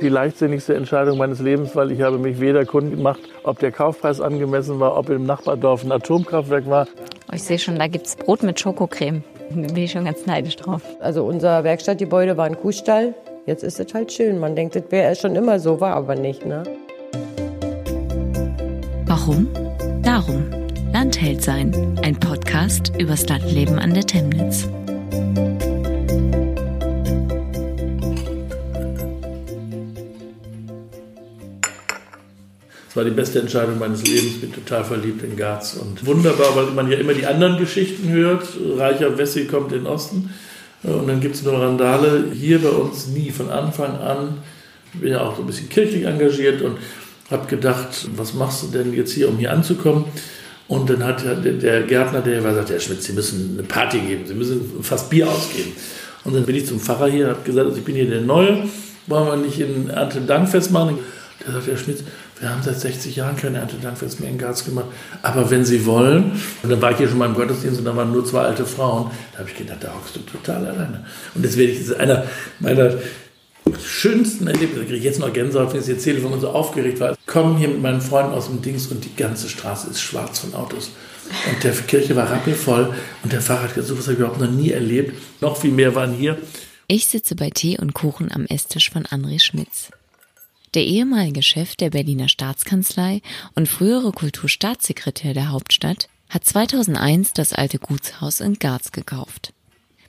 Die leichtsinnigste Entscheidung meines Lebens, weil ich habe mich weder Kunden gemacht, ob der Kaufpreis angemessen war, ob im Nachbardorf ein Atomkraftwerk war. Oh, ich sehe schon, da gibt es Brot mit Schokocreme. Da bin ich schon ganz neidisch drauf. Also unser Werkstattgebäude war ein Kuhstall. Jetzt ist es halt schön. Man denkt, das wäre schon immer so, war aber nicht. Ne? Warum? Darum. Landheld sein. Ein Podcast übers Landleben an der Temnitz. War die beste Entscheidung meines Lebens. Bin total verliebt in Garz und wunderbar, weil man ja immer die anderen Geschichten hört. Reicher Wessi kommt in den Osten und dann gibt es nur Randale. Hier bei uns nie von Anfang an. Bin ja auch so ein bisschen kirchlich engagiert und habe gedacht, was machst du denn jetzt hier, um hier anzukommen? Und dann hat der Gärtner, der war, gesagt, Herr Schmidt, Sie müssen eine Party geben, Sie müssen fast Bier ausgeben. Und dann bin ich zum Pfarrer hier und habe gesagt, also ich bin hier der Neue, wollen wir nicht ein Erntedankfest machen? Der sagt, Herr Schmidt, wir haben seit 60 Jahren keine Erntedankfest mehr in Garz gemacht. Aber wenn Sie wollen, und dann war ich hier schon mal im Gottesdienst und da waren nur zwei alte Frauen, da habe ich gedacht, da hockst du total alleine. Und das werde ist einer meiner schönsten Erlebnisse, da kriege ich jetzt noch Gänsehaut, wenn ich es erzähle, wenn man so aufgeregt war. Ich komme hier mit meinen Freunden aus dem Dings und die ganze Straße ist schwarz von Autos. Und der Kirche war rappelvoll und der hat gesagt, sowas habe ich überhaupt noch nie erlebt. Noch viel mehr waren hier. Ich sitze bei Tee und Kuchen am Esstisch von André Schmitz. Der ehemalige Chef der Berliner Staatskanzlei und frühere Kulturstaatssekretär der Hauptstadt hat 2001 das alte Gutshaus in Garz gekauft.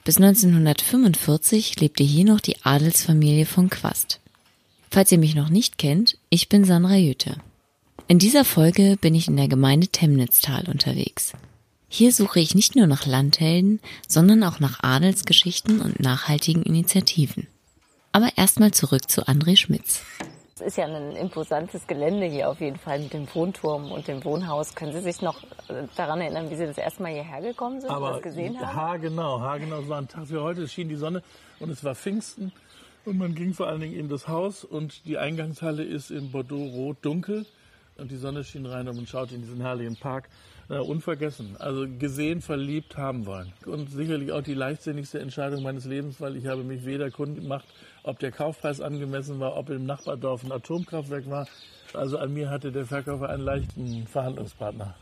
Bis 1945 lebte hier noch die Adelsfamilie von Quast. Falls ihr mich noch nicht kennt, ich bin Sandra Jüte. In dieser Folge bin ich in der Gemeinde Temnitztal unterwegs. Hier suche ich nicht nur nach Landhelden, sondern auch nach Adelsgeschichten und nachhaltigen Initiativen. Aber erstmal zurück zu André Schmitz. Es ist ja ein imposantes Gelände hier auf jeden Fall mit dem Wohnturm und dem Wohnhaus. Können Sie sich noch äh, daran erinnern, wie Sie das erste Mal hierher gekommen sind Aber und das gesehen haben? Ha, genau, ha, genau. Es war ein Tag wie heute, es schien die Sonne und es war Pfingsten. Und man ging vor allen Dingen in das Haus und die Eingangshalle ist in Bordeaux rot dunkel und die Sonne schien rein und man schaute in diesen herrlichen Park. Na, unvergessen. Also gesehen, verliebt haben wollen. Und sicherlich auch die leichtsinnigste Entscheidung meines Lebens, weil ich habe mich weder Kunden gemacht, ob der Kaufpreis angemessen war, ob im Nachbardorf ein Atomkraftwerk war. Also an mir hatte der Verkäufer einen leichten Verhandlungspartner.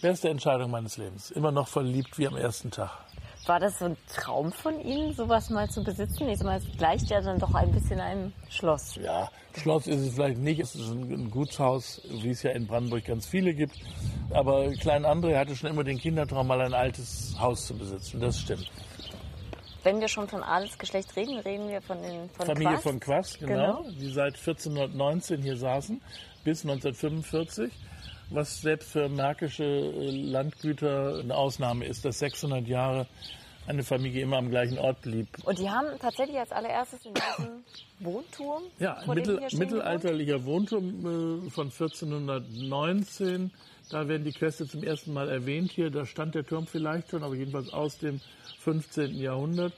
Beste Entscheidung meines Lebens. Immer noch verliebt wie am ersten Tag. War das so ein Traum von Ihnen, sowas mal zu besitzen? Ich meine, es gleicht ja dann doch ein bisschen einem Schloss. Ja, Schloss ist es vielleicht nicht. Es ist ein Gutshaus, wie es ja in Brandenburg ganz viele gibt. Aber Klein André hatte schon immer den Kindertraum, mal ein altes Haus zu besitzen. Das stimmt. Wenn wir schon von Adelsgeschlecht reden, reden wir von den von Familie Quast. von Quast, genau, die seit 1419 hier saßen, bis 1945. Was selbst für märkische äh, Landgüter eine Ausnahme ist, dass 600 Jahre eine Familie immer am gleichen Ort blieb. Und die haben tatsächlich als allererstes in diesem Wohnturm, Ja, ein mittel, mittelalterlicher Wohnturm äh, von 1419. Da werden die Queste zum ersten Mal erwähnt hier. Da stand der Turm vielleicht schon, aber jedenfalls aus dem 15. Jahrhundert.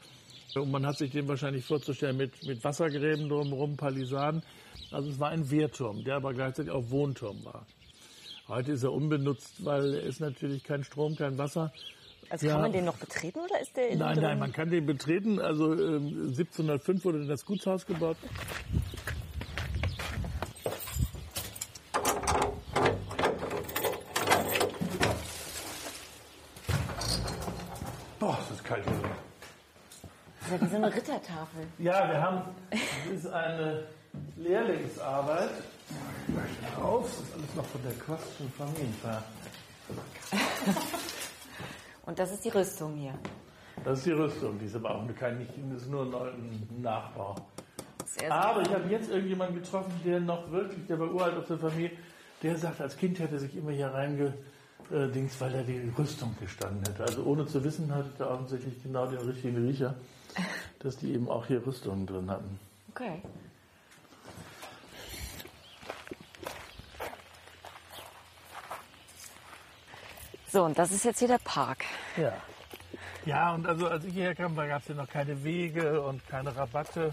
Und man hat sich den wahrscheinlich vorzustellen mit, mit Wassergräben drumherum, Palisaden. Also es war ein Wehrturm, der aber gleichzeitig auch Wohnturm war. Heute ist er unbenutzt, weil er ist natürlich kein Strom, kein Wasser. Also Ja. kann man den noch betreten oder ist der innen Nein, drin? nein, man kann den betreten. Also ähm, 1705 wurde das Gutshaus gebaut. Boah, es ist kalt hier. drin. Das ist ja wie so eine Rittertafel. Ja, wir haben, das ist eine Lehrlingsarbeit. Raus, das ist alles noch von der Quastschen Familienfahrt. Und das ist die Rüstung hier. Das ist die Rüstung, die ist aber auch kein, nicht, das ist nur ein Nachbau. Aber ich habe jetzt irgendjemanden getroffen, der noch wirklich, der war uralt aus der Familie, der sagt, als Kind hätte er sich immer hier reingedings, weil er die Rüstung gestanden hätte. Also ohne zu wissen, hatte er offensichtlich genau den richtigen Riecher, dass die eben auch hier Rüstungen drin hatten. Okay. So, und das ist jetzt hier der Park. Ja. Ja, und also als ich hierher kam, da gab es ja noch keine Wege und keine Rabatte.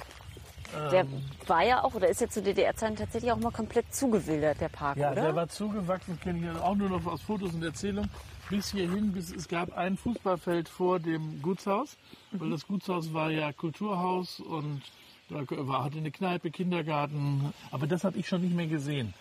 Der Ähm. war ja auch, oder ist ja zu DDR-Zeiten tatsächlich auch mal komplett zugewildert, der Park, Ja, oder? der war zugewachsen, kenne ich auch nur noch aus Fotos und Erzählungen. Bis hierhin, bis es gab ein Fußballfeld vor dem Gutshaus, weil das Gutshaus war ja Kulturhaus und Da war, hatte eine Kneipe, Kindergarten. Aber das habe ich schon nicht mehr gesehen.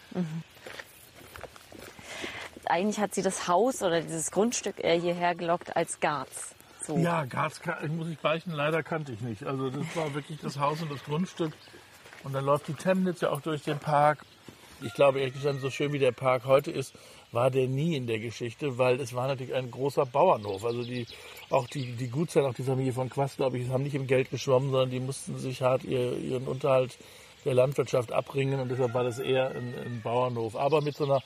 Eigentlich hat sie das Haus oder dieses Grundstück eher hierher gelockt als Garz. So. Ja, Garz muss ich beichten, leider kannte ich nicht. Also das war wirklich das Haus und das Grundstück. Und dann läuft die Temnitz ja auch durch den Park. Ich glaube, ehrlich gesagt, so schön wie der Park heute ist, war der nie in der Geschichte, weil es war natürlich ein großer Bauernhof. Also die, auch die, die Gutsherren, auch die Familie von Quast, glaube ich, haben nicht im Geld geschwommen, sondern die mussten sich hart ihr, ihren Unterhalt der Landwirtschaft abbringen und deshalb war das eher ein, ein Bauernhof. Aber mit so einer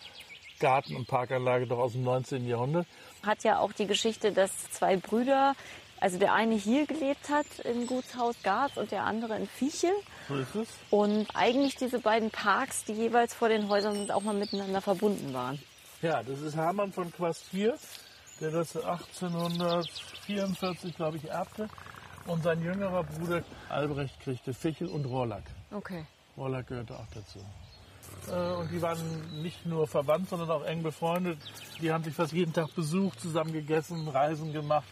Garten- und Parkanlage doch aus dem 19. Jahrhundert. Hat ja auch die Geschichte, dass zwei Brüder, also der eine hier gelebt hat im Gutshaus Garz und der andere in Viechel. So ist es. Und eigentlich diese beiden Parks, die jeweils vor den Häusern sind, auch mal miteinander verbunden waren. Ja, das ist Hermann von Quast hier, der das 1844, glaube ich, erbte. Und sein jüngerer Bruder Albrecht kriegte Fichel und Rohrlack. Okay. Rohrlack gehörte auch dazu. Äh, Und die waren nicht nur verwandt, sondern auch eng befreundet. Die haben sich fast jeden Tag besucht, zusammen gegessen, Reisen gemacht.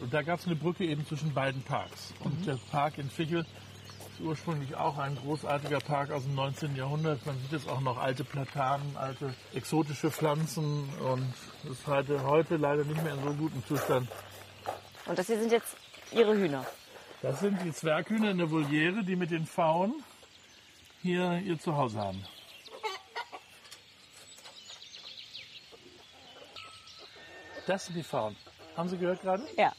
Und da gab es eine Brücke eben zwischen beiden Parks. Und der Park in Fichel ist ursprünglich auch ein großartiger Park aus dem 19. Jahrhundert. Man sieht jetzt auch noch alte Platanen, alte exotische Pflanzen und ist heute, heute leider nicht mehr in so gutem Zustand. Und das hier sind jetzt ihre Hühner. Das sind die Zwerghühner in der Voliere, die mit den Pfauen hier ihr Zuhause haben. Das sind die Pfauen. Haben Sie gehört gerade? Ja.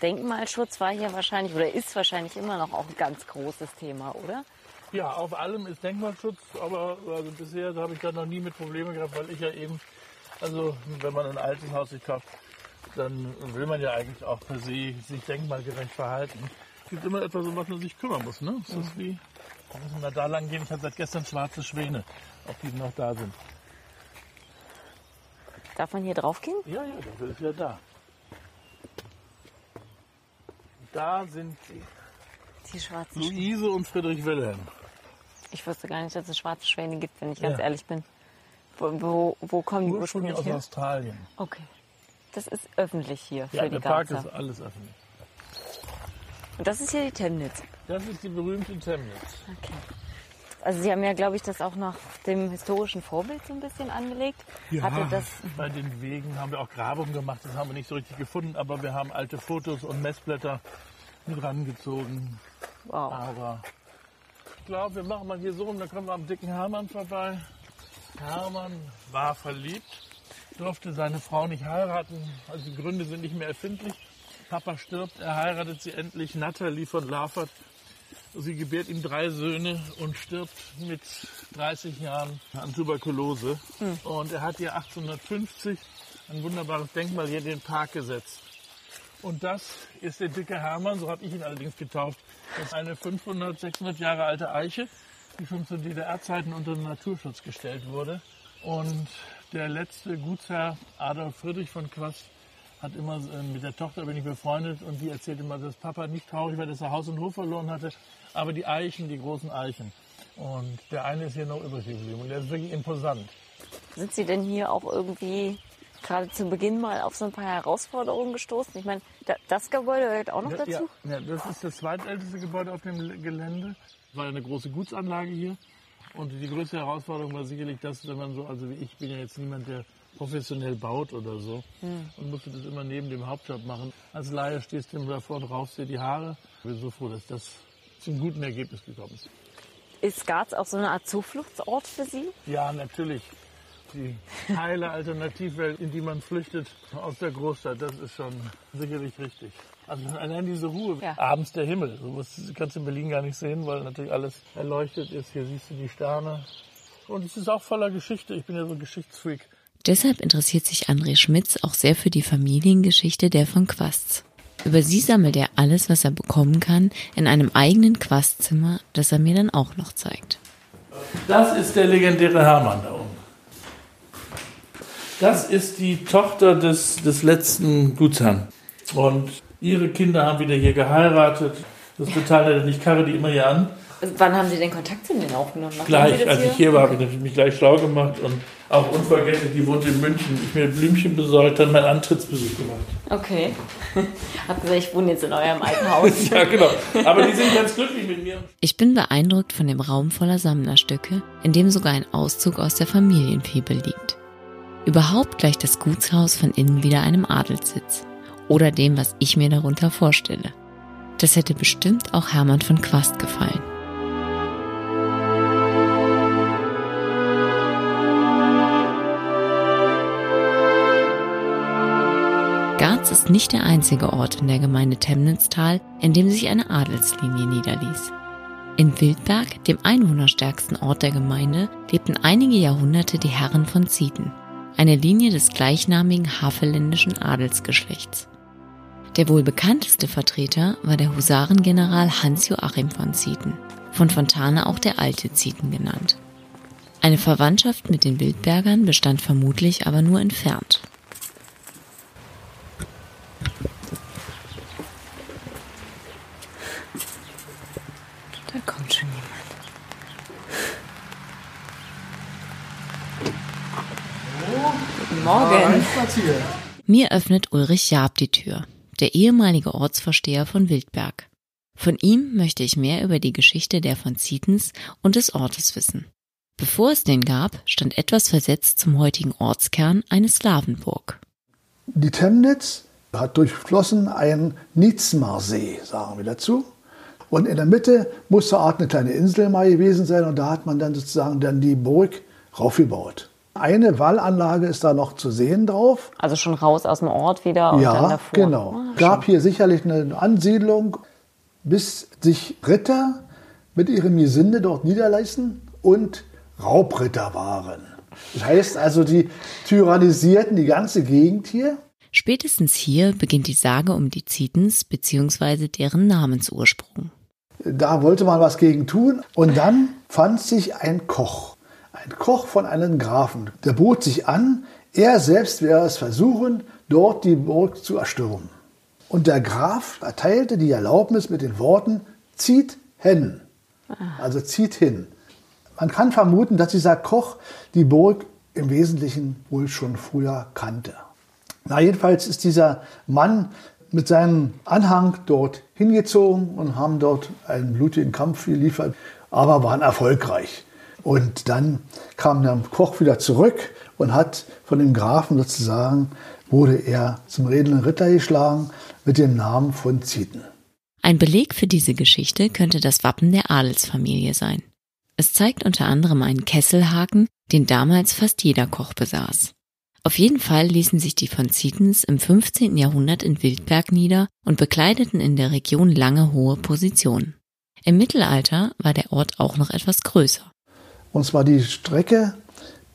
Denkmalschutz war hier wahrscheinlich oder ist wahrscheinlich immer noch auch ein ganz großes Thema, oder? Ja, auf allem ist Denkmalschutz, aber also bisher habe ich da noch nie mit Problemen gehabt, weil ich ja eben, also wenn man ein altes Haus sich kauft, dann will man ja eigentlich auch per se sich denkmalgerecht verhalten. Es gibt immer etwas, um was man sich kümmern muss. Ne? Das ist wie, wir müssen wir da lang gehen. Ich habe seit gestern schwarze Schwäne, ob die noch da sind. Darf man hier drauf gehen? Ja, ja, dafür ist ja da. Da sind sie. Die schwarzen Schwäne. Luise und Friedrich Wilhelm. Ich wusste gar nicht, dass es schwarze Schwäne gibt, wenn ich ganz Ja. ehrlich bin. Wo, wo, wo kommen die Ursprünglich ursprünglich aus her? Australien. Okay. Das ist öffentlich hier für Ja, die der Park ist alles öffentlich. Und das ist hier die Temnitz. Das ist die berühmte Temnitz. Okay. Also Sie haben ja, glaube ich, das auch nach dem historischen Vorbild so ein bisschen angelegt. Hatte das, bei den Wegen haben wir auch Grabungen gemacht, das haben wir nicht so richtig gefunden, aber wir haben alte Fotos und Messblätter mit rangezogen. wow. Aber ich glaube, wir machen mal hier so rum, dann kommen wir am dicken Hermann vorbei. Hermann war verliebt, durfte seine Frau nicht heiraten, also die Gründe sind nicht mehr erfindlich. Papa stirbt, er heiratet sie endlich, Natalie von Lafert. Sie gebärt ihm drei Söhne und stirbt mit 30 Jahren an Tuberkulose. Und er hat ihr 1850 ein wunderbares Denkmal hier in den Park gesetzt. Und das ist der dicke Hermann, so habe ich ihn allerdings getauft. Das ist eine 500, 600 Jahre alte Eiche, die schon zu DDR-Zeiten unter den Naturschutz gestellt wurde. Und der letzte Gutsherr Adolf Friedrich von Quast hat immer äh, mit der Tochter bin ich befreundet und die erzählt immer, dass Papa nicht traurig war, dass er Haus und Hof verloren hatte, aber die Eichen, die großen Eichen. Und der eine ist hier noch übrig geblieben und der ist wirklich imposant. Sind Sie denn hier auch irgendwie gerade zu Beginn mal auf so ein paar Herausforderungen gestoßen? Ich meine, da- das Gebäude gehört auch noch Ja, dazu? Ja, das ist das zweitälteste Gebäude auf dem Gelände. War eine große Gutsanlage hier. Und die größte Herausforderung war sicherlich das, wenn man so, also wie ich bin ja jetzt niemand, der professionell baut oder so und musste das immer neben dem Hauptjob machen. Als Laie stehst du davor und raufst dir die Haare. Ich bin so froh, dass das zum guten Ergebnis gekommen ist. Ist Garz auch so eine Art Zufluchtsort für Sie? Ja, natürlich. Die heile Alternativwelt, in die man flüchtet aus der Großstadt, das ist schon sicherlich richtig. Also allein diese Ruhe, Ja. abends der Himmel, sowas kannst du in Berlin gar nicht sehen, weil natürlich alles erleuchtet ist. Hier siehst du die Sterne. Und es ist auch voller Geschichte. Ich bin ja so ein Geschichtsfreak. Deshalb interessiert sich André Schmitz auch sehr für die Familiengeschichte der von Quasts. Über sie sammelt er alles, was er bekommen kann, in einem eigenen Quastzimmer, das er mir dann auch noch zeigt. Das ist der legendäre Hermann da oben. Das ist die Tochter des, des letzten Gutsherrn. Und ihre Kinder haben wieder hier geheiratet. Das total nett. Ich karre die immer hier an. Wann haben Sie den Kontakt zu denen aufgenommen? Nachdem Gleich, als ich hier war, habe ich natürlich mich gleich schlau gemacht und auch unvergessen, die wohnt in München. Ich mir Blümchen besorgt, dann meinen Antrittsbesuch gemacht. Okay. Hab gesagt, ich wohne jetzt in eurem alten Haus. Ja, genau. Aber die sind ganz glücklich mit mir. Ich bin beeindruckt von dem Raum voller Sammlerstücke, in dem sogar ein Auszug aus der Familienfibel liegt. Überhaupt gleicht das Gutshaus von innen wieder einem Adelssitz oder dem, was ich mir darunter vorstelle. Das hätte bestimmt auch Hermann von Quast gefallen. Ist nicht der einzige Ort in der Gemeinde Temnitztal, in dem sich eine Adelslinie niederließ. In Wildberg, dem einwohnerstärksten Ort der Gemeinde, lebten einige Jahrhunderte die Herren von Zieten, eine Linie des gleichnamigen havelländischen Adelsgeschlechts. Der wohl bekannteste Vertreter war der Husarengeneral Hans-Joachim von Zieten, von Fontane auch der alte Zieten genannt. Eine Verwandtschaft mit den Wildbergern bestand vermutlich aber nur entfernt. Da kommt schon jemand. Guten Morgen. Mir öffnet Ulrich Jaab die Tür, der ehemalige Ortsvorsteher von Wildberg. Von ihm möchte ich mehr über die Geschichte der von Zietens und des Ortes wissen. Bevor es den gab, stand etwas versetzt zum heutigen Ortskern eine Slawenburg. Die Temnitz hat durchflossen einen Nitzmarsee, sagen wir dazu. Und in der Mitte muss so eine Art eine kleine Insel mal gewesen sein und da hat man dann sozusagen dann die Burg raufgebaut. Eine Wallanlage ist da noch zu sehen drauf. Also schon raus aus dem Ort wieder und dann Ja, davor. genau. Ah, Gab hier sicherlich eine Ansiedlung, bis sich Ritter mit ihrem Gesinde dort niederlassen und Raubritter waren. Das heißt also, die tyrannisierten die ganze Gegend hier. Spätestens hier beginnt die Sage um die Zietens bzw. deren Namensursprung. Da wollte man was gegen tun. Und dann fand sich ein Koch. Ein Koch von einem Grafen. Der bot sich an, er selbst werde es versuchen, dort die Burg zu erstürmen. Und der Graf erteilte die Erlaubnis mit den Worten, zieht hin. Also zieht hin. Man kann vermuten, dass dieser Koch die Burg im Wesentlichen wohl schon früher kannte. Na, jedenfalls ist dieser Mann mit seinem Anhang dort hingezogen und haben dort einen blutigen Kampf geliefert, aber waren erfolgreich. Und dann kam der Koch wieder zurück und hat von dem Grafen sozusagen, wurde er zum redenden Ritter geschlagen mit dem Namen von Zieten. Ein Beleg für diese Geschichte könnte das Wappen der Adelsfamilie sein. Es zeigt unter anderem einen Kesselhaken, den damals fast jeder Koch besaß. Auf jeden Fall ließen sich die von Zietens im 15. Jahrhundert in Wildberg nieder und bekleideten in der Region lange hohe Positionen. Im Mittelalter war der Ort auch noch etwas größer. Und zwar die Strecke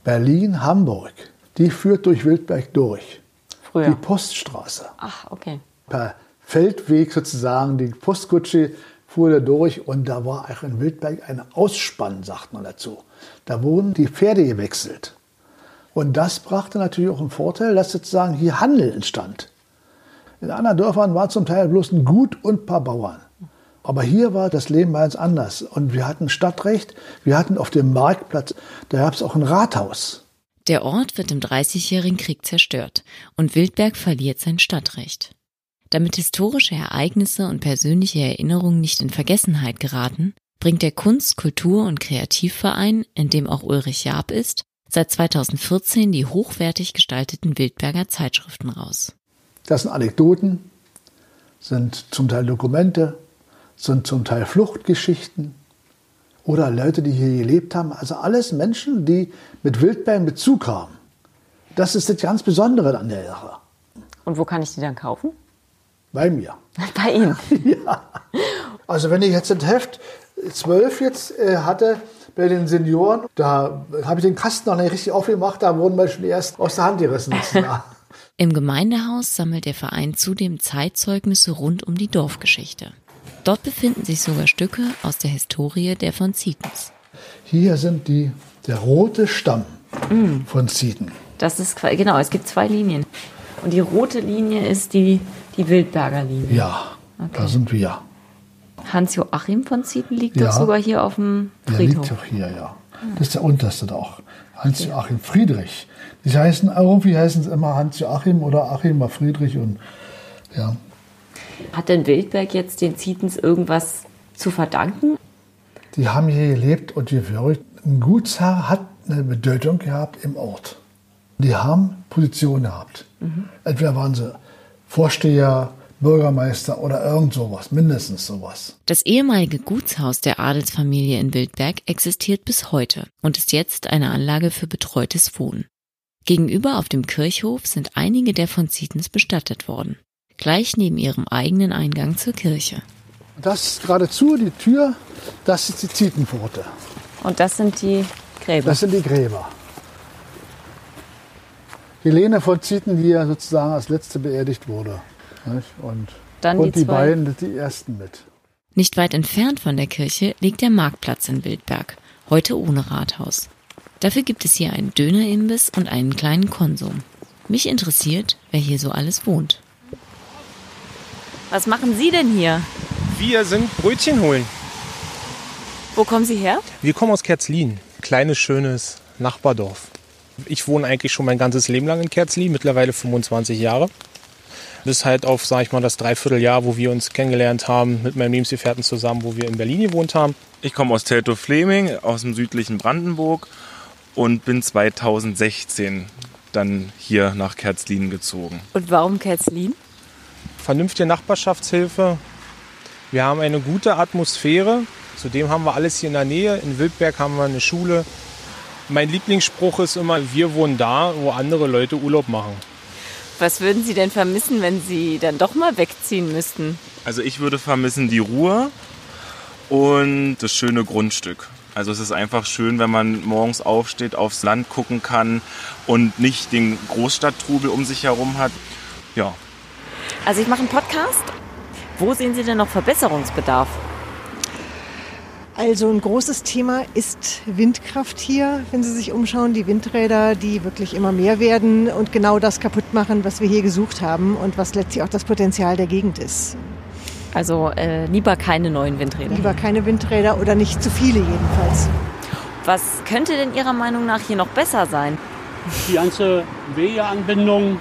Berlin-Hamburg. Die führt durch Wildberg durch. Früher. Die Poststraße. Ach, okay. per Feldweg sozusagen, die Postkutsche fuhr da durch und da war auch in Wildberg ein Ausspann, sagt man dazu. Da wurden die Pferde gewechselt. Und das brachte natürlich auch einen Vorteil, dass sozusagen hier Handel entstand. In anderen Dörfern war zum Teil bloß ein Gut und ein paar Bauern. Aber hier war das Leben ganz anders. Und wir hatten Stadtrecht, wir hatten auf dem Marktplatz, da gab es auch ein Rathaus. Der Ort wird im Dreißigjährigen Krieg zerstört und Wildberg verliert sein Stadtrecht. Damit historische Ereignisse und persönliche Erinnerungen nicht in Vergessenheit geraten, bringt der Kunst-, Kultur- und Kreativverein, in dem auch Ulrich Jaab ist, seit 2014 die hochwertig gestalteten Wildberger Zeitschriften raus. Das sind Anekdoten, sind zum Teil Dokumente, sind zum Teil Fluchtgeschichten oder Leute, die hier gelebt haben. Also alles Menschen, die mit Wildberg in Bezug haben. Das ist das ganz Besondere an der Sache. Und wo kann ich die dann kaufen? Bei mir. Bei Ihnen. Also wenn ich jetzt das Heft 12 jetzt äh, hatte bei den Senioren, da habe ich den Kasten noch nicht richtig aufgemacht, da wurden wir schon erst aus der Hand gerissen. Im Gemeindehaus sammelt der Verein zudem Zeitzeugnisse rund um die Dorfgeschichte. Dort befinden sich sogar Stücke aus der Historie der von Zietens. Hier sind die, der rote Stamm von Zieten. Das ist genau, es gibt zwei Linien. Und die rote Linie ist die, die Wildberger Linie. Ja, da sind wir. Hans-Joachim von Zieten liegt Ja. doch sogar hier auf dem Der Friedhof. liegt doch hier, ja. Das ist der unterste doch. Hans-Joachim Friedrich. Die heißen, irgendwie heißen es immer Hans-Joachim oder Achim war Friedrich und ja. Hat denn Wildberg jetzt den Zietens irgendwas zu verdanken? Die haben hier gelebt und gewirkt. Ein Gutsherr hat eine Bedeutung gehabt im Ort. Die haben Position gehabt. Entweder waren sie Vorsteher, Bürgermeister oder irgend sowas, mindestens sowas. Das ehemalige Gutshaus der Adelsfamilie in Wildberg existiert bis heute und ist jetzt eine Anlage für betreutes Wohnen. Gegenüber auf dem Kirchhof sind einige der von Zietens bestattet worden. Gleich neben ihrem eigenen Eingang zur Kirche. Das ist geradezu die Tür, das ist die Zietenpforte. Und das sind die Gräber. Das sind die Gräber. Helene von Zieten, die ja sozusagen als letzte beerdigt wurde. Nicht? Und, Dann die und die, zwei. beiden, die ersten mit. Nicht weit entfernt von der Kirche liegt der Marktplatz in Wildberg, heute ohne Rathaus. Dafür gibt es hier einen Dönerimbiss und einen kleinen Konsum. Mich interessiert, wer hier so alles wohnt. Was machen Sie denn hier? Wir sind Brötchen holen. Wo kommen Sie her? Wir kommen aus Kerzlin, kleines, schönes Nachbardorf. Ich wohne eigentlich schon mein ganzes Leben lang in Kerzlin, mittlerweile 25 Jahre. Bis halt auf, sag ich mal, das Dreivierteljahr, wo wir uns kennengelernt haben, mit meinem Lebensgefährten zusammen, wo wir in Berlin gewohnt haben. Ich komme aus Teltow-Fleming, aus dem südlichen Brandenburg und bin 2016 dann hier nach Kerzlin gezogen. Und warum Kerzlin? Vernünftige Nachbarschaftshilfe. Wir haben eine gute Atmosphäre. Zudem haben wir alles hier in der Nähe. In Wildberg haben wir eine Schule. Mein Lieblingsspruch ist immer, wir wohnen da, wo andere Leute Urlaub machen. Was würden Sie denn vermissen, wenn Sie dann doch mal wegziehen müssten? Also ich würde vermissen die Ruhe und das schöne Grundstück. Also es ist einfach schön, wenn man morgens aufsteht, aufs Land gucken kann und nicht den Großstadttrubel um sich herum hat. Ja, Also ich mache einen Podcast. Wo sehen Sie denn noch Verbesserungsbedarf? Also ein großes Thema ist Windkraft hier, wenn Sie sich umschauen. Die Windräder, die wirklich immer mehr werden und genau das kaputt machen, was wir hier gesucht haben und was letztlich auch das Potenzial der Gegend ist. Also äh, lieber keine neuen Windräder. Lieber keine Windräder oder nicht zu viele jedenfalls. Was könnte denn Ihrer Meinung nach hier noch besser sein? Die ganze Wegeanbindung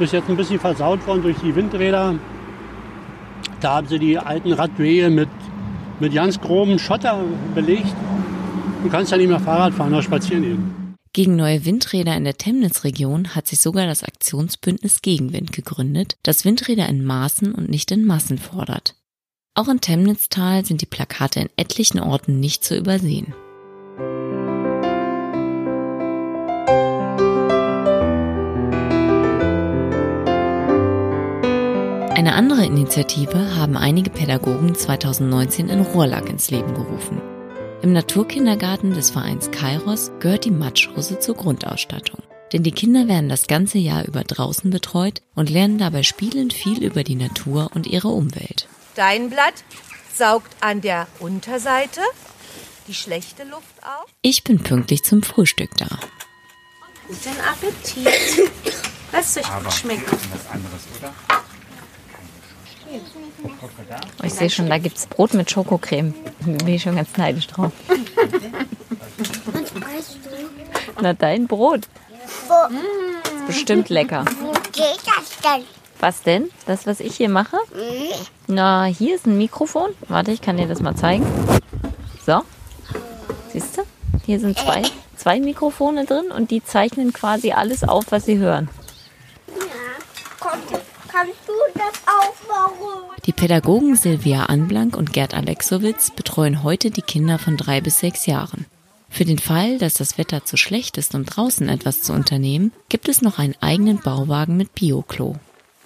ist jetzt ein bisschen versaut worden durch die Windräder. Da haben sie die alten Radwege mit, mit ganz grobem Schotter belegt. Du kannst ja nicht mehr Fahrrad fahren oder spazieren gehen. Gegen neue Windräder in der Temnitz-Region hat sich sogar das Aktionsbündnis Gegenwind gegründet, das Windräder in Maßen und nicht in Massen fordert. Auch in Temnitztal sind die Plakate in etlichen Orten nicht zu übersehen. Eine andere Initiative haben einige Pädagogen 2019 in Rohrlack ins Leben gerufen. Im Naturkindergarten des Vereins Kairos gehört die Matschrose zur Grundausstattung. Denn die Kinder werden das ganze Jahr über draußen betreut und lernen dabei spielend viel über die Natur und ihre Umwelt. Dein Blatt saugt an der Unterseite die schlechte Luft auf. Ich bin pünktlich zum Frühstück da. Guten Appetit. Lasst euch gut schmecken. Ich sehe schon, da gibt es Brot mit Schokocreme. Bin ich schon ganz neidisch drauf. Na, dein Brot. Ist bestimmt lecker. Was denn? Das, was ich hier mache? Na, hier ist ein Mikrofon. Warte, ich kann dir das mal zeigen. So. Siehst du? Hier sind zwei, zwei Mikrofone drin und die zeichnen quasi alles auf, was sie hören. Komm, kannst du das aufbauen? Die Pädagogen Silvia Anblank und Gerd Alexowitz betreuen heute die Kinder von drei bis sechs Jahren. Für den Fall, dass das Wetter zu schlecht ist, um draußen etwas zu unternehmen, gibt es noch einen eigenen Bauwagen mit Bioklo.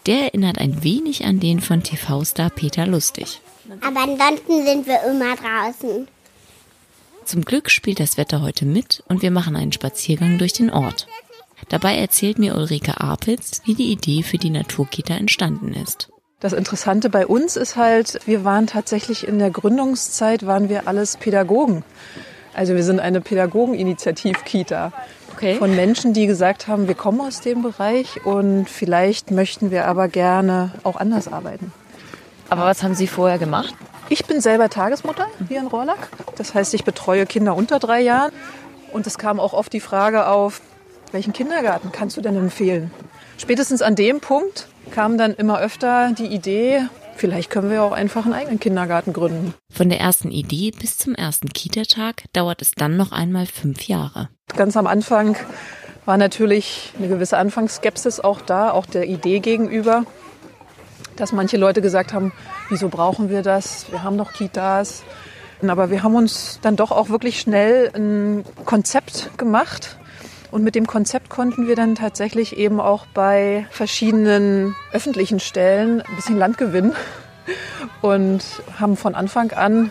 Der erinnert ein wenig an den von TV-Star Peter Lustig. Aber ansonsten sind wir immer draußen. Zum Glück spielt das Wetter heute mit und wir machen einen Spaziergang durch den Ort. Dabei erzählt mir Ulrike Apitz, wie die Idee für die Naturkita entstanden ist. Das Interessante bei uns ist halt, wir waren tatsächlich in der Gründungszeit, waren wir alles Pädagogen. Also wir sind eine Pädagogeninitiativ-Kita. Okay. Von Menschen, die gesagt haben, wir kommen aus dem Bereich und vielleicht möchten wir aber gerne auch anders arbeiten. Aber was haben Sie vorher gemacht? Ich bin selber Tagesmutter hier in Rohrlack. Das heißt, ich betreue Kinder unter drei Jahren. Und es kam auch oft die Frage auf, welchen Kindergarten kannst du denn empfehlen? Spätestens an dem Punkt kam dann immer öfter die Idee, vielleicht können wir auch einfach einen eigenen Kindergarten gründen. Von der ersten Idee bis zum ersten Kita-Tag dauert es dann noch einmal fünf Jahre. Ganz am Anfang war natürlich eine gewisse Anfangsskepsis auch da, auch der Idee gegenüber, dass manche Leute gesagt haben, wieso brauchen wir das? Wir haben doch Kitas. Aber wir haben uns dann doch auch wirklich schnell ein Konzept gemacht. Und mit dem Konzept konnten wir dann tatsächlich eben auch bei verschiedenen öffentlichen Stellen ein bisschen Land gewinnen und haben von Anfang an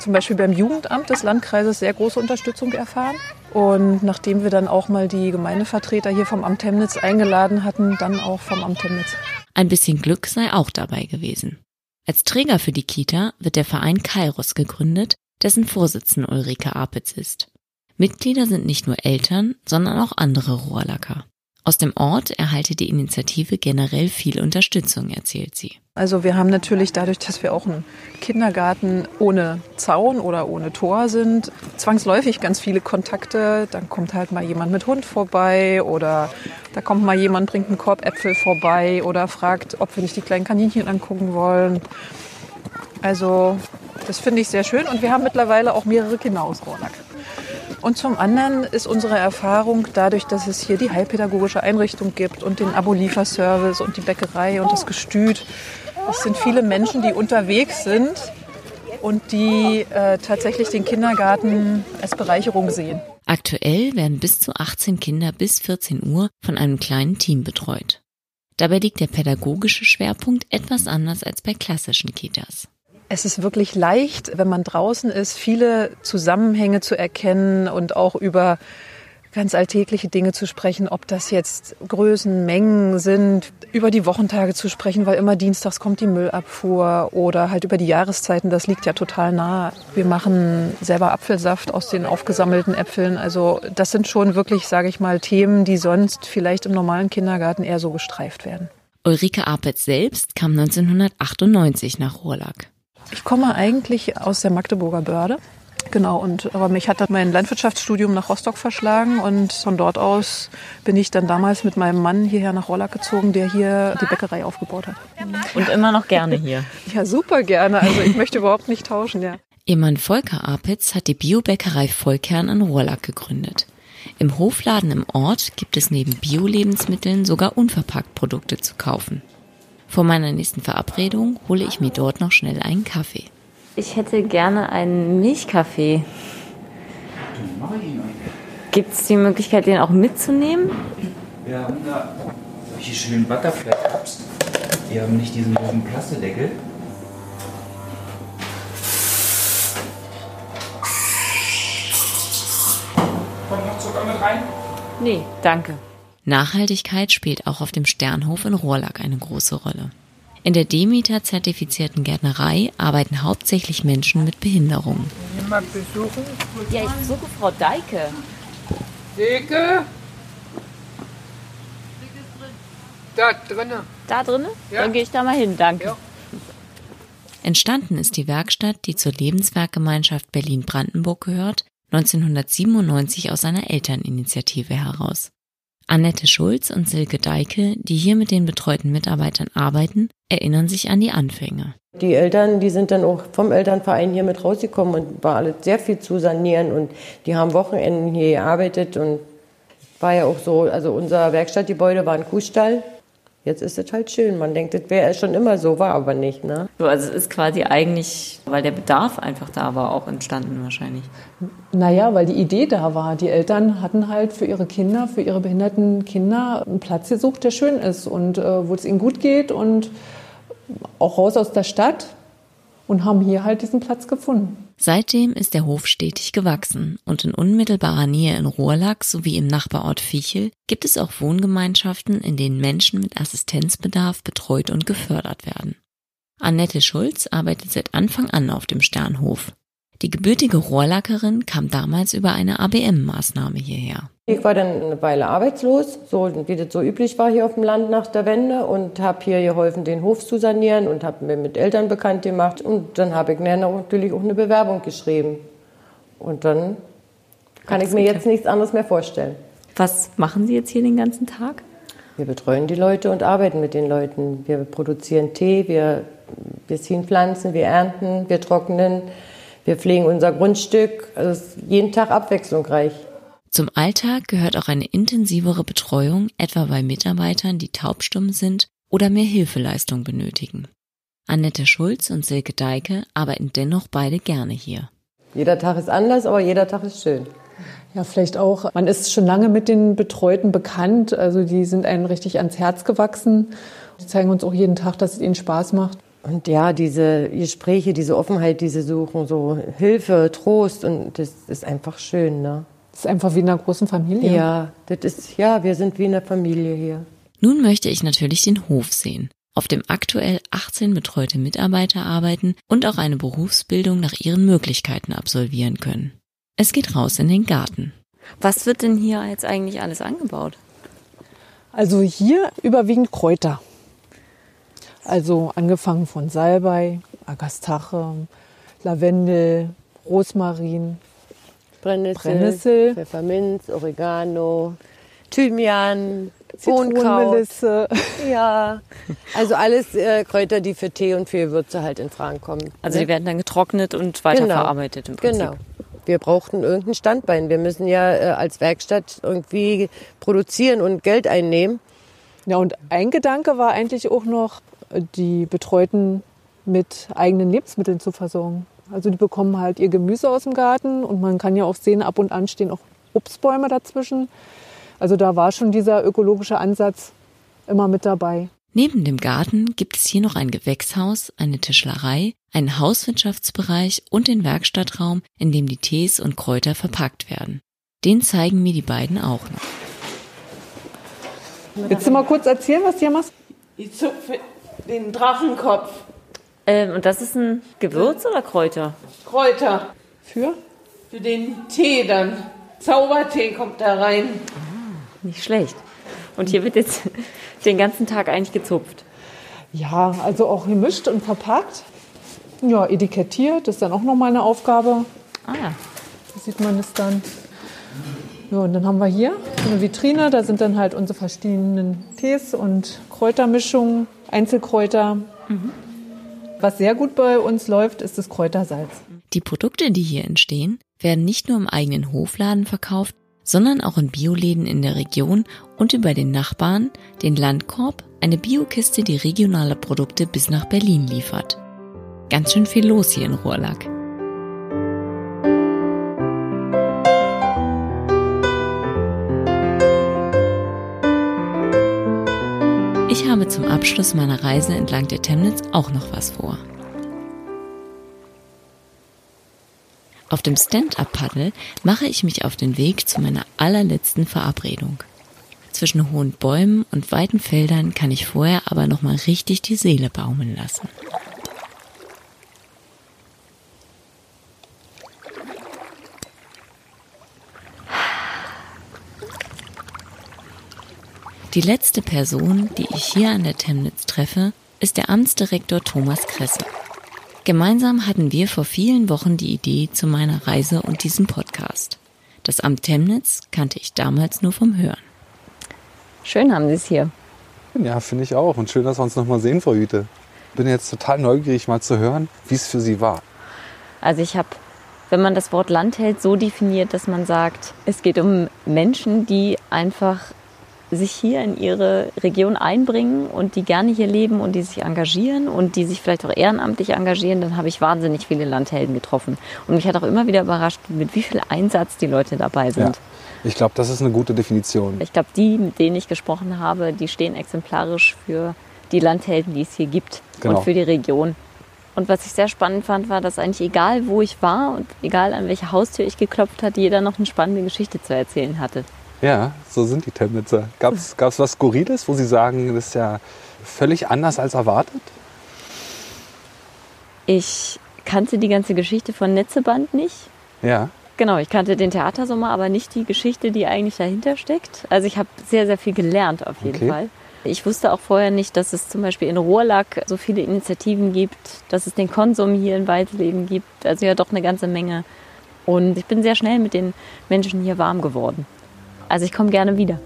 zum Beispiel beim Jugendamt des Landkreises sehr große Unterstützung erfahren. Und nachdem wir dann auch mal die Gemeindevertreter hier vom Amt Temnitz eingeladen hatten, dann auch vom Amt Temnitz. Ein bisschen Glück sei auch dabei gewesen. Als Träger für die Kita wird der Verein Kairos gegründet, dessen Vorsitzende Ulrike Apitz ist. Mitglieder sind nicht nur Eltern, sondern auch andere Rohrlacker. Aus dem Ort erhalte die Initiative generell viel Unterstützung, erzählt sie. Also wir haben natürlich dadurch, dass wir auch ein Kindergarten ohne Zaun oder ohne Tor sind, zwangsläufig ganz viele Kontakte. Dann kommt halt mal jemand mit Hund vorbei oder da kommt mal jemand, bringt einen Korb Äpfel vorbei oder fragt, ob wir nicht die kleinen Kaninchen angucken wollen. Also das finde ich sehr schön und wir haben mittlerweile auch mehrere Kinder aus Rohrlack. Und zum anderen ist unsere Erfahrung dadurch, dass es hier die heilpädagogische Einrichtung gibt und den Abo-Lieferservice und die Bäckerei und das Gestüt. Es sind viele Menschen, die unterwegs sind und die äh, tatsächlich den Kindergarten als Bereicherung sehen. Aktuell werden bis zu 18 Kinder bis 14 Uhr von einem kleinen Team betreut. Dabei liegt der pädagogische Schwerpunkt etwas anders als bei klassischen Kitas. Es ist wirklich leicht, wenn man draußen ist, viele Zusammenhänge zu erkennen und auch über ganz alltägliche Dinge zu sprechen, ob das jetzt Größen, Mengen sind, über die Wochentage zu sprechen, weil immer dienstags kommt die Müllabfuhr oder halt über die Jahreszeiten, das liegt ja total nah. Wir machen selber Apfelsaft aus den aufgesammelten Äpfeln. Also das sind schon wirklich, sage ich mal, Themen, die sonst vielleicht im normalen Kindergarten eher so gestreift werden. Ulrike Apetz selbst kam 1998 nach Rohrlack. Ich komme eigentlich aus der Magdeburger Börde. Genau, und aber mich hat mein Landwirtschaftsstudium nach Rostock verschlagen und von dort aus bin ich dann damals mit meinem Mann hierher nach Rollack gezogen, der hier die Bäckerei aufgebaut hat. Und immer noch gerne hier. Ja, super gerne. Also ich möchte überhaupt nicht tauschen, ja. Ihr Mann Volker Apitz hat die Biobäckerei Vollkern in Rohrlack gegründet. Im Hofladen im Ort gibt es neben Bio-Lebensmitteln sogar unverpackt Produkte zu kaufen. Vor meiner nächsten Verabredung hole ich mir dort noch schnell einen Kaffee. Ich hätte gerne einen Milchkaffee. Gibt es die Möglichkeit, den auch mitzunehmen? Wir haben da solche schönen Butterfly Cups. Die haben nicht diesen großen Plastedeckel. Kommt noch Zucker mit rein? Nee, danke. Nachhaltigkeit spielt auch auf dem Sternhof in Rohrlack eine große Rolle. In der Demeter-zertifizierten Gärtnerei arbeiten hauptsächlich Menschen mit Behinderungen. Mal besuchen? Ja, ich besuche Frau Deike. Deike? Da drinnen. Da drinnen? Ja. Dann gehe ich da mal hin, danke. Ja. Entstanden ist die Werkstatt, die zur Lebenswerkgemeinschaft Berlin-Brandenburg gehört, 1997 aus einer Elterninitiative heraus. Annette Schulz und Silke Deike, die hier mit den betreuten Mitarbeitern arbeiten, erinnern sich an die Anfänge. Die Eltern, die sind dann auch vom Elternverein hier mit rausgekommen und war alles sehr viel zu sanieren und die haben Wochenenden hier gearbeitet und war ja auch so, also unser Werkstattgebäude war ein Kuhstall Jetzt ist es halt schön. Man denkt, das wäre schon immer so, war aber nicht. Ne? So, also es ist quasi eigentlich, weil der Bedarf einfach da war, auch entstanden wahrscheinlich. Naja, weil die Idee da war. Die Eltern hatten halt für ihre Kinder, für ihre behinderten Kinder einen Platz gesucht, der schön ist und äh, wo es ihnen gut geht und auch raus aus der Stadt und haben hier halt diesen Platz gefunden. Seitdem ist der Hof stetig gewachsen und in unmittelbarer Nähe in Rohrlack sowie im Nachbarort Viechel gibt es auch Wohngemeinschaften, in denen Menschen mit Assistenzbedarf betreut und gefördert werden. Annette Schulz arbeitet seit Anfang an auf dem Sternhof. Die gebürtige Rohrlackerin kam damals über eine ABM-Maßnahme hierher. Ich war dann eine Weile arbeitslos, so wie das so üblich war hier auf dem Land nach der Wende und habe hier geholfen, den Hof zu sanieren und habe mir mit Eltern bekannt gemacht und dann habe ich mir natürlich auch eine Bewerbung geschrieben. Und dann kann ich mir jetzt nichts anderes mehr vorstellen. Was machen Sie jetzt hier den ganzen Tag? Wir betreuen die Leute und arbeiten mit den Leuten. Wir produzieren Tee, wir, wir ziehen Pflanzen, wir ernten, wir trocknen, wir pflegen unser Grundstück. Also es ist jeden Tag abwechslungsreich. Zum Alltag gehört auch eine intensivere Betreuung, etwa bei Mitarbeitern, die taubstumm sind oder mehr Hilfeleistung benötigen. Annette Schulz und Silke Deike arbeiten dennoch beide gerne hier. Jeder Tag ist anders, aber jeder Tag ist schön. Ja, vielleicht auch. Man ist schon lange mit den Betreuten bekannt. Also die sind einem richtig ans Herz gewachsen. Die zeigen uns auch jeden Tag, dass es ihnen Spaß macht. Und ja, diese Gespräche, diese Offenheit, die sie suchen, so Hilfe, Trost und das ist einfach schön, ne? Das ist einfach wie in einer großen Familie. Ja, das ist, ja, wir sind wie eine Familie hier. Nun möchte ich natürlich den Hof sehen, auf dem aktuell 18 betreute Mitarbeiter arbeiten und auch eine Berufsbildung nach ihren Möglichkeiten absolvieren können. Es geht raus in den Garten. Was wird denn hier jetzt eigentlich alles angebaut? Also hier überwiegend Kräuter. Also angefangen von Salbei, Agastache, Lavendel, Rosmarin, Brennnessel, Brennnessel. Pfefferminz, Oregano, Thymian. Zitronenmelisse. Ja, also alles äh, Kräuter, die für Tee und für Gewürze halt in Frage kommen. Also ne? die werden dann getrocknet und weiterverarbeitet im Prinzip. Genau. Wir brauchten irgendein Standbein. Wir müssen ja äh, als Werkstatt irgendwie produzieren und Geld einnehmen. Ja, und ein Gedanke war eigentlich auch noch, die Betreuten mit eigenen Lebensmitteln zu versorgen. Also die bekommen halt ihr Gemüse aus dem Garten und man kann ja auch sehen, ab und an stehen auch Obstbäume dazwischen. Also da war schon dieser ökologische Ansatz immer mit dabei. Neben dem Garten gibt es hier noch ein Gewächshaus, eine Tischlerei, einen Hauswirtschaftsbereich und den Werkstattraum, in dem die Tees und Kräuter verpackt werden. Den zeigen mir die beiden auch noch. Willst du mal kurz erzählen, was du hier machst? Ich zupfe den Drachenkopf. Ähm, und das ist ein Gewürz oder Kräuter? Kräuter. Für? Für den Tee dann. Zaubertee kommt da rein. Nicht schlecht. Und hier wird jetzt den ganzen Tag eigentlich gezupft. Ja, also auch gemischt und verpackt. Ja, etikettiert, das ist dann auch nochmal eine Aufgabe. Ah ja. Da sieht man es dann. Ja, und dann haben wir hier eine Vitrine, da sind dann halt unsere verschiedenen Tees und Kräutermischungen, Einzelkräuter. Was sehr gut bei uns läuft, ist das Kräutersalz. Die Produkte, die hier entstehen, werden nicht nur im eigenen Hofladen verkauft, sondern auch in Bioläden in der Region und über den Nachbarn, den Landkorb, eine Biokiste, die regionale Produkte bis nach Berlin liefert. Ganz schön viel los hier in Ruhrlack. Ich habe zum Abschluss meiner Reise entlang der Temnitz auch noch was vor. Auf dem Stand-up-Paddle mache ich mich auf den Weg zu meiner allerletzten Verabredung. Zwischen hohen Bäumen und weiten Feldern kann ich vorher aber noch mal richtig die Seele baumeln lassen. Die letzte Person, die ich hier an der Temnitz treffe, ist der Amtsdirektor Thomas Kresse. Gemeinsam hatten wir vor vielen Wochen die Idee zu meiner Reise und diesem Podcast. Das Amt Temnitz kannte ich damals nur vom Hören. Schön haben Sie es hier. Ja, finde ich auch. Und schön, dass wir uns noch mal sehen, Frau Hüte. Bin jetzt total neugierig, mal zu hören, wie es für Sie war. Also ich habe, wenn man das Wort Landheld so definiert, dass man sagt, es geht um Menschen, die einfach sich hier in ihre Region einbringen und die gerne hier leben und die sich engagieren und die sich vielleicht auch ehrenamtlich engagieren, dann habe ich wahnsinnig viele Landhelden getroffen. Und mich hat auch immer wieder überrascht, mit wie viel Einsatz die Leute dabei sind. Ja. Ich glaube, das ist eine gute Definition. Ich glaube, die, mit denen ich gesprochen habe, die stehen exemplarisch für die Landhelden, die es hier gibt Genau. und für die Region. Und was ich sehr spannend fand, war, dass eigentlich egal, wo ich war und egal an welche Haustür ich geklopft hat, jeder noch eine spannende Geschichte zu erzählen hatte. Ja, so sind die Temnitzer. Gab es was Skurriles, wo Sie sagen, das ist ja völlig anders als erwartet? Ich kannte die ganze Geschichte von Netzeband nicht. Ja. Genau, ich kannte den Theatersommer, aber nicht die Geschichte, die eigentlich dahinter steckt. Also ich habe sehr, sehr viel gelernt auf jeden Okay. Fall. Ich wusste auch vorher nicht, dass es zum Beispiel in Rohrlack so viele Initiativen gibt, dass es den Konsum hier in Weisleben gibt. Also ja doch eine ganze Menge. Und ich bin sehr schnell mit den Menschen hier warm geworden. Also ich komme gerne wieder.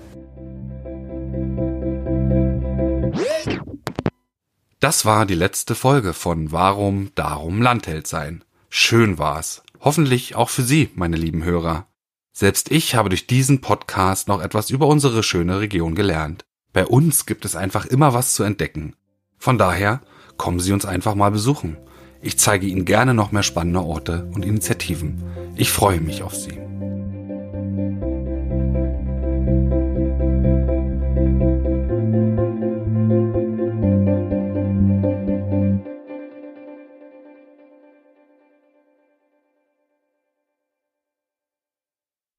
Das war die letzte Folge von Warum, Darum Landheld sein. Schön war's. Hoffentlich auch für Sie, meine lieben Hörer. Selbst ich habe durch diesen Podcast noch etwas über unsere schöne Region gelernt. Bei uns gibt es einfach immer was zu entdecken. Von daher kommen Sie uns einfach mal besuchen. Ich zeige Ihnen gerne noch mehr spannende Orte und Initiativen. Ich freue mich auf Sie.